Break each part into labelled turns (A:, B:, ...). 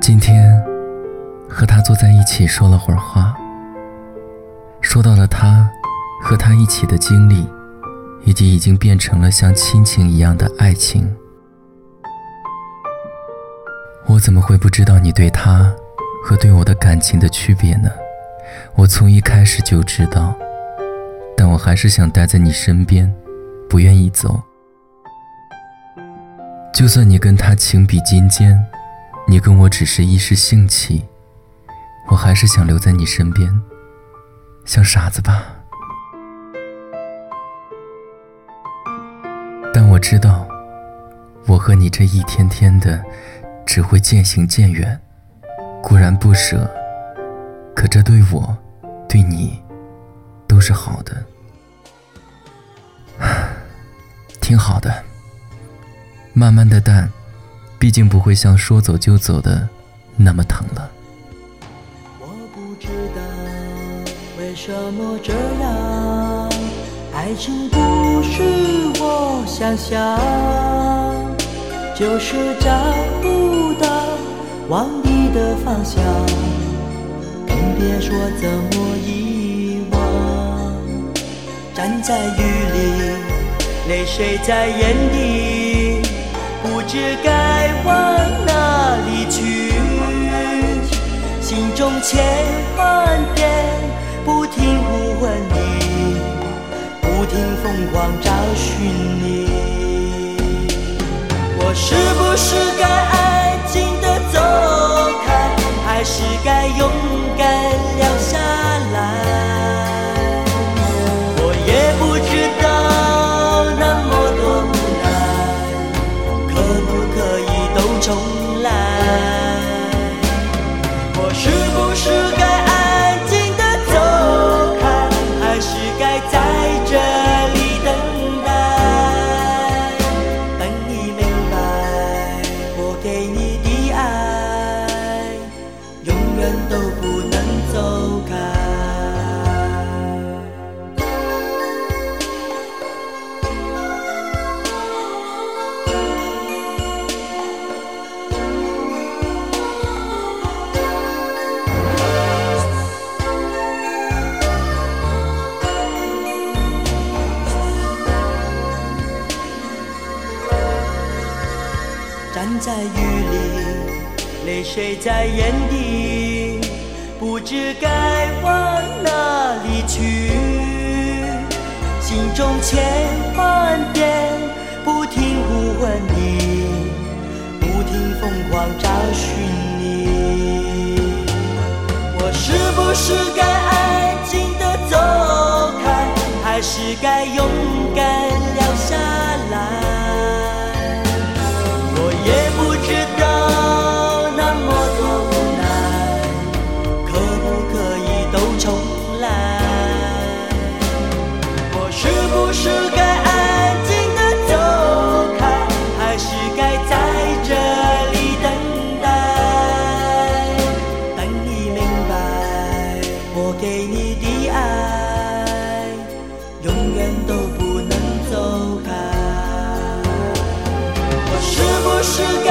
A: 今天和他坐在一起说了会儿话，说到了他和他一起的经历，以及已经变成了像亲情一样的爱情。我怎么会不知道你对他和对我的感情的区别呢？我从一开始就知道，但我还是想待在你身边，不愿意走。就算你跟他情比金坚，你跟我只是一时兴起，我还是想留在你身边，像傻子吧。但我知道，我和你这一天天的，只会渐行渐远。固然不舍，可这对我，对你，都是好的，挺好的。慢慢的淡，毕竟不会像说走就走的那么疼了。
B: 我不知道为什么这样，爱情不是我想象，就是找不到往你的方向，更别说怎么遗忘。站在雨里，泪水在眼底。不知该往哪里去，心中千万遍不停呼唤你，不停疯狂找寻你。我是不是该安静的走开，还是该勇敢种站在雨里，泪水在眼底，不知该往哪里去。心中千万遍不停呼唤你，不停疯狂找寻是该安静的走开还是该在这里等待？等你明白我给你的爱永远都不能走开。我是不是该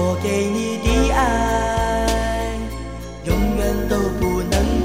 B: 我给你的爱永远都不能